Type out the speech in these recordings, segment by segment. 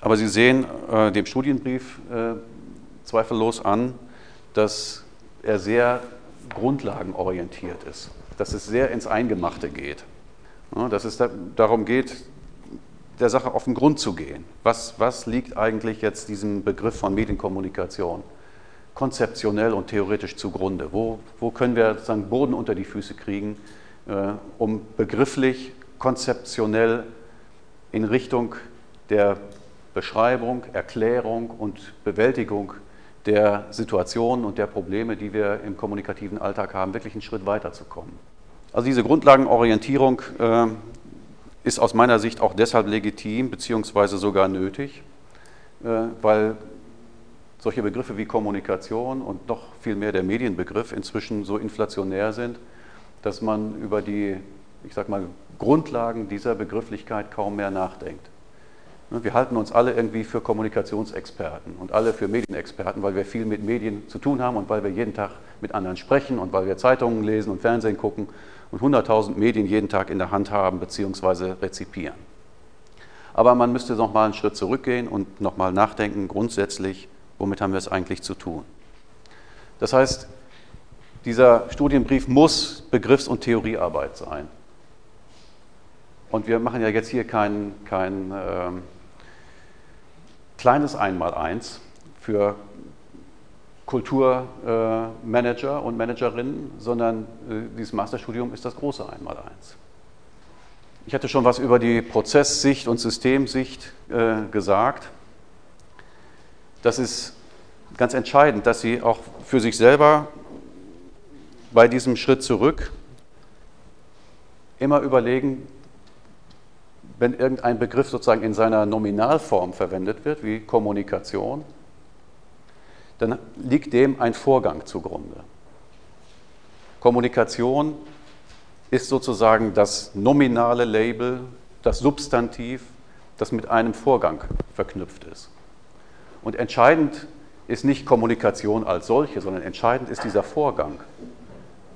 Aber Sie sehen äh, dem Studienbrief äh, zweifellos an, dass er sehr grundlagenorientiert ist, dass es sehr ins Eingemachte geht, ja, dass es da, darum geht, der Sache auf den Grund zu gehen. Was, was liegt eigentlich jetzt diesem Begriff von Medienkommunikation konzeptionell und theoretisch zugrunde? Wo, wo können wir sozusagen Boden unter die Füße kriegen, äh, um begrifflich, konzeptionell in Richtung der Beschreibung, Erklärung und Bewältigung der Situationen und der Probleme, die wir im kommunikativen Alltag haben, wirklich einen Schritt weiterzukommen. Also diese Grundlagenorientierung äh, ist aus meiner Sicht auch deshalb legitim bzw. sogar nötig, äh, weil solche Begriffe wie Kommunikation und noch viel mehr der Medienbegriff inzwischen so inflationär sind, dass man über die, ich sag mal, Grundlagen dieser Begrifflichkeit kaum mehr nachdenkt. Ne, wir halten uns alle irgendwie für Kommunikationsexperten und alle für Medienexperten, weil wir viel mit Medien zu tun haben und weil wir jeden Tag mit anderen sprechen und weil wir Zeitungen lesen und Fernsehen gucken und 100.000 Medien jeden Tag in der Hand haben bzw. rezipieren. Aber man müsste noch mal einen Schritt zurückgehen und noch mal nachdenken, grundsätzlich, womit haben wir es eigentlich zu tun. Das heißt, dieser Studienbrief muss Begriffs- und Theoriearbeit sein. Und wir machen ja jetzt hier kein, kein ähm, kleines Einmaleins für Kulturmanager und Managerinnen, sondern äh, dieses Masterstudium ist das große Einmaleins. Ich hatte schon was über die Prozesssicht und Systemsicht äh, gesagt. Das ist ganz entscheidend, dass Sie auch für sich selber bei diesem Schritt zurück immer überlegen, wenn irgendein Begriff sozusagen in seiner Nominalform verwendet wird, wie Kommunikation, dann liegt dem ein Vorgang zugrunde. Kommunikation ist sozusagen das nominale Label, das Substantiv, das mit einem Vorgang verknüpft ist. Und entscheidend ist nicht Kommunikation als solche, sondern entscheidend ist dieser Vorgang.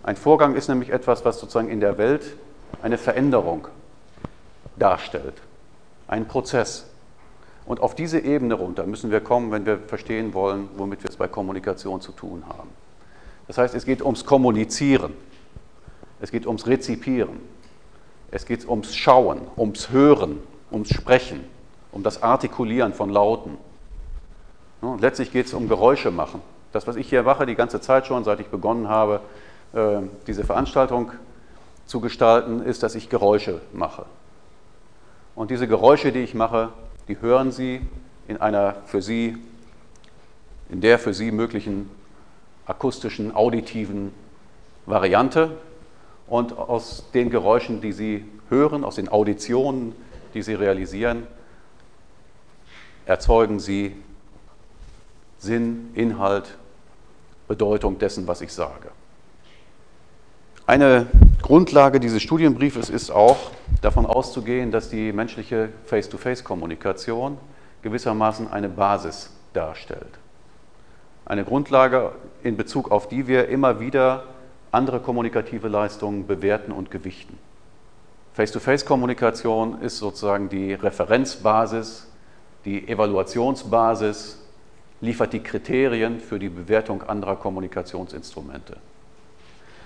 Ein Vorgang ist nämlich etwas, was sozusagen in der Welt eine Veränderung darstellt, einen Prozess. Und auf diese Ebene runter müssen wir kommen, wenn wir verstehen wollen, womit wir es bei Kommunikation zu tun haben. Das heißt, es geht ums Kommunizieren, es geht ums Rezipieren, es geht ums Schauen, ums Hören, ums Sprechen, um das Artikulieren von Lauten. Und letztlich geht es um Geräusche machen. Das, was ich hier mache, die ganze Zeit schon, seit ich begonnen habe, äh, diese Veranstaltung zu gestalten, ist, dass ich Geräusche mache. Und diese Geräusche, die ich mache, die hören Sie in einer für Sie, in der für Sie möglichen akustischen, auditiven Variante. Und aus den Geräuschen, die Sie hören, aus den Auditionen, die Sie realisieren, erzeugen Sie Sinn, Inhalt, Bedeutung dessen, was ich sage. Eine Grundlage dieses Studienbriefes ist auch davon auszugehen, dass die menschliche Face-to-Face-Kommunikation gewissermaßen eine Basis darstellt. Eine Grundlage, in Bezug auf die wir immer wieder andere kommunikative Leistungen bewerten und gewichten. Face-to-Face-Kommunikation ist sozusagen die Referenzbasis, die Evaluationsbasis, liefert die Kriterien für die Bewertung anderer Kommunikationsinstrumente.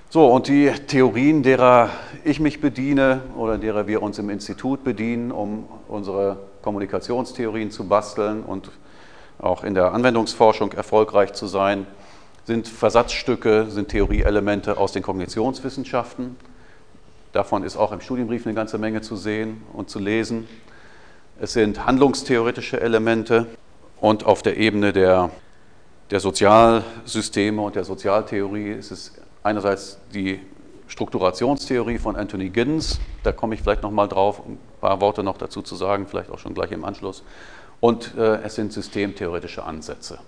So, und die Theorien, derer ich mich bediene oder derer wir uns im Institut bedienen, um unsere Kommunikationstheorien zu basteln und auch in der Anwendungsforschung erfolgreich zu sein, sind Versatzstücke, sind Theorieelemente aus den Kognitionswissenschaften. Davon ist auch im Studienbrief eine ganze Menge zu sehen und zu lesen. Es sind handlungstheoretische Elemente und auf der Ebene der, der Sozialsysteme und der Sozialtheorie ist es einerseits die Strukturationstheorie von Anthony Giddens, da komme ich vielleicht nochmal drauf, ein paar Worte noch dazu zu sagen, vielleicht auch schon gleich im Anschluss. Und äh, es sind systemtheoretische Ansätze.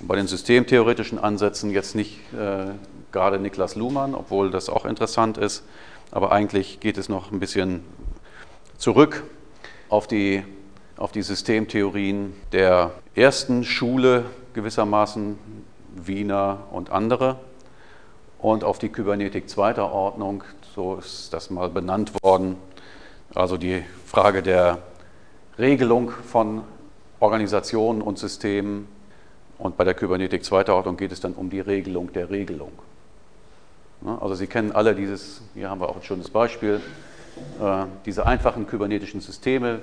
Und bei den systemtheoretischen Ansätzen jetzt nicht äh, gerade Niklas Luhmann, obwohl das auch interessant ist, aber eigentlich geht es noch ein bisschen zurück auf die, auf die Systemtheorien der ersten Schule gewissermaßen, Wiener und andere und auf die Kybernetik zweiter Ordnung, so ist das mal benannt worden. Also die Frage der Regelung von Organisationen und Systemen. Und bei der Kybernetik zweiter Ordnung geht es dann um die Regelung der Regelung. Also Sie kennen alle dieses, hier haben wir auch ein schönes Beispiel, äh, diese einfachen kybernetischen Systeme,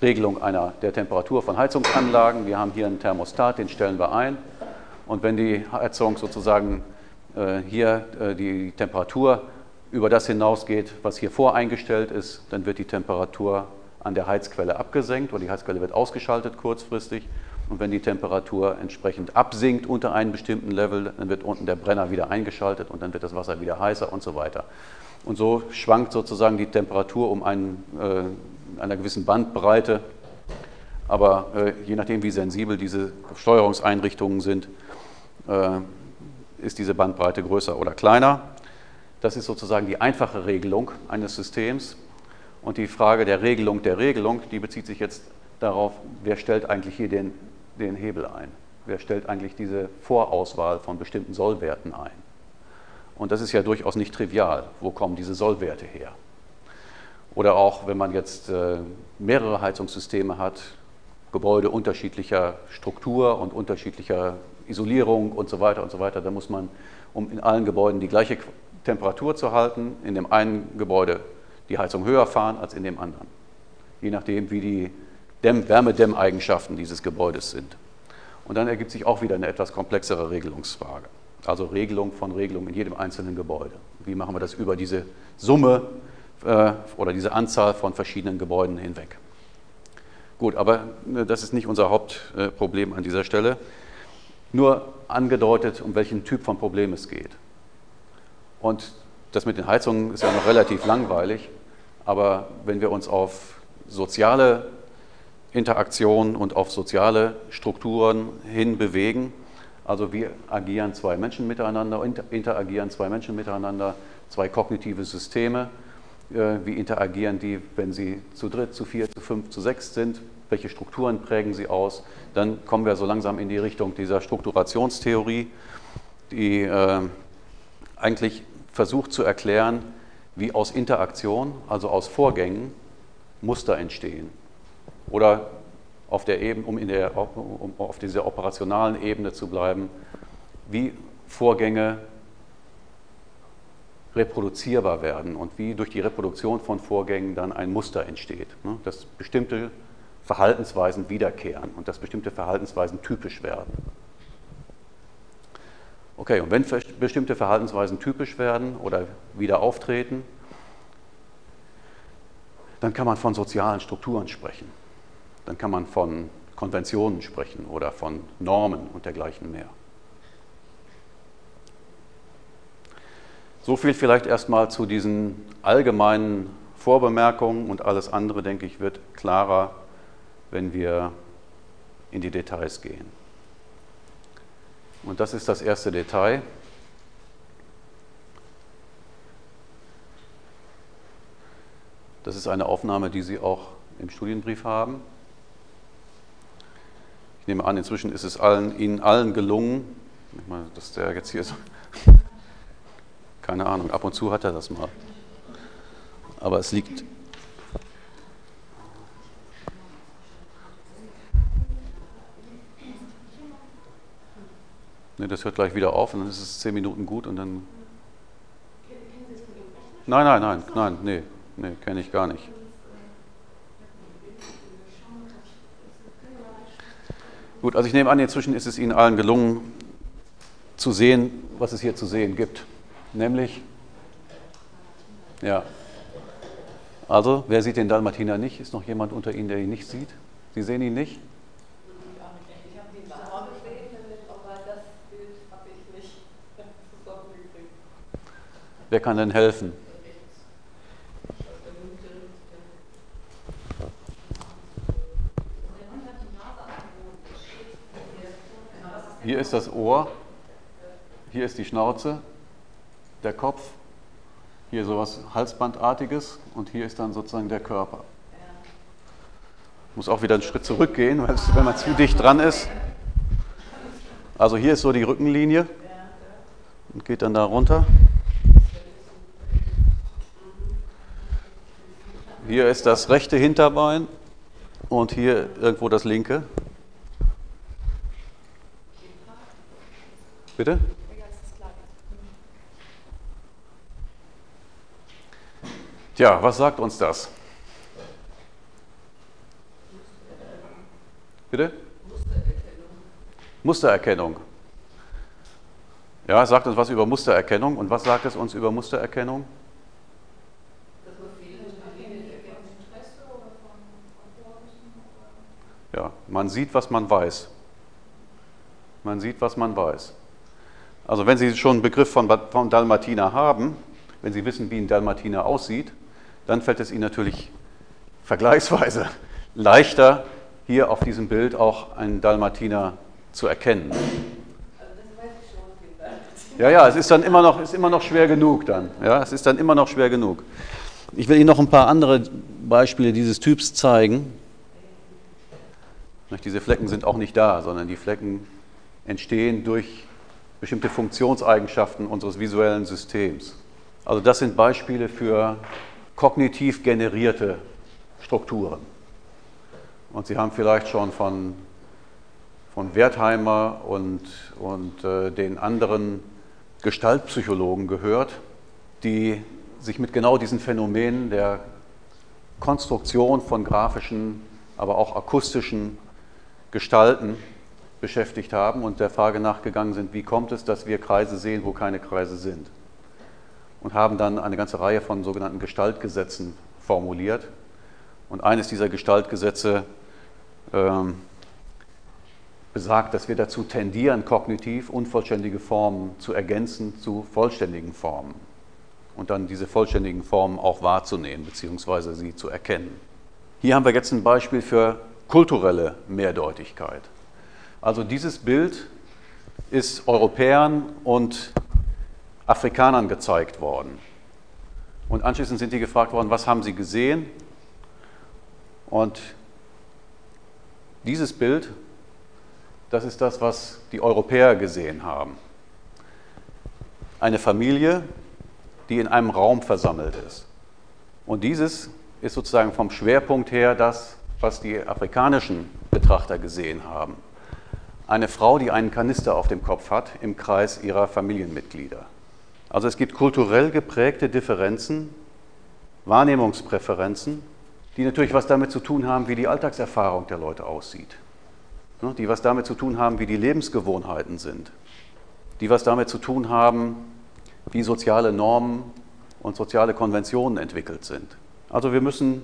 Regelung einer, der Temperatur von Heizungsanlagen. Wir haben hier einen Thermostat, den stellen wir ein. Und wenn die Heizung sozusagen hier äh, die Temperatur über das hinausgeht, was hier voreingestellt ist, dann wird die Temperatur an der Heizquelle abgesenkt oder die Heizquelle wird ausgeschaltet kurzfristig. Und wenn die Temperatur entsprechend absinkt unter einem bestimmten Level, dann wird unten der Brenner wieder eingeschaltet und dann wird das Wasser wieder heißer und so weiter. Und so schwankt sozusagen die Temperatur um einen, äh, einer gewissen Bandbreite. Aber äh, je nachdem, wie sensibel diese Steuerungseinrichtungen sind, äh, ist diese Bandbreite größer oder kleiner. Das ist sozusagen die einfache Regelung eines Systems. Und die Frage der Regelung der Regelung, die bezieht sich jetzt darauf, wer stellt eigentlich hier den, den Hebel ein? Wer stellt eigentlich diese Vorauswahl von bestimmten Sollwerten ein? Und das ist ja durchaus nicht trivial. Wo kommen diese Sollwerte her? Oder auch, wenn man jetzt äh, mehrere Heizungssysteme hat, Gebäude unterschiedlicher Struktur und unterschiedlicher Isolierung und so weiter und so weiter, dann muss man, um in allen Gebäuden die gleiche Temperatur zu halten, in dem einen Gebäude die Heizung höher fahren als in dem anderen. Je nachdem, wie die Dämm Wärmedämmeigenschaften dieses Gebäudes sind. Und dann ergibt sich auch wieder eine etwas komplexere Regelungsfrage. Also Regelung von Regelung in jedem einzelnen Gebäude. Wie machen wir das über diese Summe äh, oder diese Anzahl von verschiedenen Gebäuden hinweg? Gut, aber äh, das ist nicht unser Hauptproblem an dieser Stelle. Nur angedeutet, um welchen Typ von Problem es geht. Und das mit den Heizungen ist ja noch relativ langweilig, aber wenn wir uns auf soziale Interaktion und auf soziale Strukturen hin bewegen, also wie agieren zwei Menschen miteinander, interagieren zwei Menschen miteinander, zwei kognitive Systeme, äh, wie interagieren die, wenn sie zu dritt, zu vier, zu fünf, zu sechs sind, welche Strukturen prägen sie aus, dann kommen wir so langsam in die Richtung dieser Strukturationstheorie, die äh, eigentlich versucht zu erklären, wie aus Interaktion, also aus Vorgängen, Muster entstehen. Oder auf der Ebene, um, der, um auf dieser operationalen Ebene zu bleiben, wie Vorgänge reproduzierbar werden und wie durch die Reproduktion von Vorgängen dann ein Muster entsteht. Ne? Dass bestimmte Verhaltensweisen wiederkehren und dass bestimmte Verhaltensweisen typisch werden. Okay, und wenn bestimmte Verhaltensweisen typisch werden oder wieder auftreten, dann kann man von sozialen Strukturen sprechen. Dann kann man von Konventionen sprechen oder von Normen und dergleichen mehr. So viel vielleicht erstmal zu diesen allgemeinen Vorbemerkungen und alles andere, denke ich, wird klarer, wenn wir in die Details gehen. Und das ist das erste Detail. Das ist eine Aufnahme, die Sie auch im Studienbrief haben. Ich nehme an, inzwischen ist es allen, Ihnen allen gelungen, dass der jetzt hier ist, keine Ahnung, ab und zu hat er das mal. Aber es liegt Ne, das hört gleich wieder auf und dann ist es zehn Minuten gut und dann. Nein, nein, nein, nein, nee, nee, kenne ich gar nicht. Gut, also ich nehme an, inzwischen ist es Ihnen allen gelungen zu sehen, was es hier zu sehen gibt. Nämlich, ja. Also, wer sieht den Dalmatiner nicht? Ist noch jemand unter Ihnen, der ihn nicht sieht? Sie sehen ihn nicht? Wer kann denn helfen? Hier ist das Ohr, hier ist die Schnauze, der Kopf, hier sowas Halsbandartiges und hier ist dann sozusagen der Körper. Muss auch wieder einen Schritt zurückgehen, wenn man zu dicht dran ist. Also hier ist so die Rückenlinie und geht dann da runter. Hier ist das rechte Hinterbein und hier irgendwo das linke. Bitte? Tja, was sagt uns das? Bitte? Mustererkennung. Mustererkennung. Ja, sagt uns was über Mustererkennung. Und was sagt es uns über Mustererkennung? Ja, man sieht, was man weiß. Man sieht, was man weiß. Also wenn Sie schon einen Begriff von, von Dalmatiner haben, wenn Sie wissen, wie ein Dalmatiner aussieht, dann fällt es Ihnen natürlich vergleichsweise leichter, hier auf diesem Bild auch einen Dalmatiner zu erkennen. Ja, ja, es ist dann immer noch, ist immer noch schwer genug dann. Ja, es ist dann immer noch schwer genug. Ich will Ihnen noch ein paar andere Beispiele dieses Typs zeigen. Diese Flecken sind auch nicht da, sondern die Flecken entstehen durch bestimmte Funktionseigenschaften unseres visuellen Systems. Also das sind Beispiele für kognitiv generierte Strukturen. Und Sie haben vielleicht schon von, von Wertheimer und, und äh, den anderen Gestaltpsychologen gehört, die sich mit genau diesen Phänomenen der Konstruktion von grafischen, aber auch akustischen Gestalten beschäftigt haben und der Frage nachgegangen sind, wie kommt es, dass wir Kreise sehen, wo keine Kreise sind und haben dann eine ganze Reihe von sogenannten Gestaltgesetzen formuliert. Und eines dieser Gestaltgesetze ähm, besagt, dass wir dazu tendieren, kognitiv unvollständige Formen zu ergänzen zu vollständigen Formen und dann diese vollständigen Formen auch wahrzunehmen bzw. sie zu erkennen. Hier haben wir jetzt ein Beispiel für kulturelle Mehrdeutigkeit. Also dieses Bild ist Europäern und Afrikanern gezeigt worden. Und anschließend sind die gefragt worden, was haben sie gesehen? Und dieses Bild, das ist das, was die Europäer gesehen haben. Eine Familie, die in einem Raum versammelt ist. Und dieses ist sozusagen vom Schwerpunkt her das, was die afrikanischen Betrachter gesehen haben. Eine Frau, die einen Kanister auf dem Kopf hat im Kreis ihrer Familienmitglieder. Also es gibt kulturell geprägte Differenzen, Wahrnehmungspräferenzen, die natürlich was damit zu tun haben, wie die Alltagserfahrung der Leute aussieht. Ne, die was damit zu tun haben, wie die Lebensgewohnheiten sind. Die was damit zu tun haben, wie soziale Normen und soziale Konventionen entwickelt sind. Also wir müssen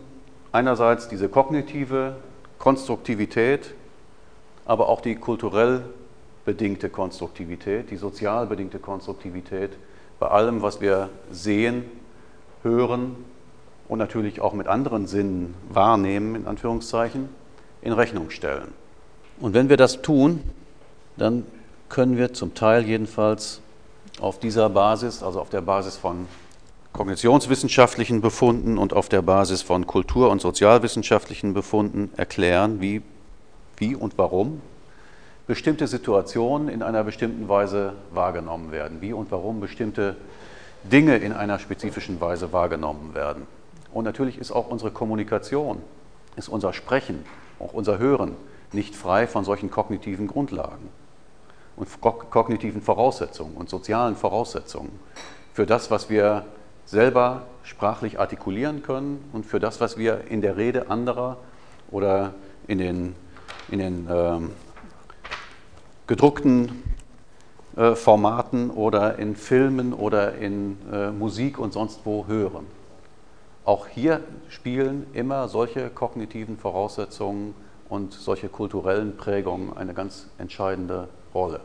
einerseits diese kognitive Konstruktivität, aber auch die kulturell bedingte Konstruktivität, die sozial bedingte Konstruktivität bei allem, was wir sehen, hören und natürlich auch mit anderen Sinnen wahrnehmen, in Anführungszeichen, in Rechnung stellen. Und wenn wir das tun, dann können wir zum Teil jedenfalls auf dieser Basis, also auf der Basis von kognitionswissenschaftlichen Befunden und auf der Basis von kultur- und sozialwissenschaftlichen Befunden erklären, wie, wie und warum bestimmte Situationen in einer bestimmten Weise wahrgenommen werden, wie und warum bestimmte Dinge in einer spezifischen Weise wahrgenommen werden. Und natürlich ist auch unsere Kommunikation, ist unser Sprechen, auch unser Hören nicht frei von solchen kognitiven Grundlagen und kognitiven Voraussetzungen und sozialen Voraussetzungen für das, was wir selber sprachlich artikulieren können und für das, was wir in der Rede anderer oder in den, in den ähm, gedruckten äh, Formaten oder in Filmen oder in äh, Musik und sonst wo hören. Auch hier spielen immer solche kognitiven Voraussetzungen und solche kulturellen Prägungen eine ganz entscheidende Rolle.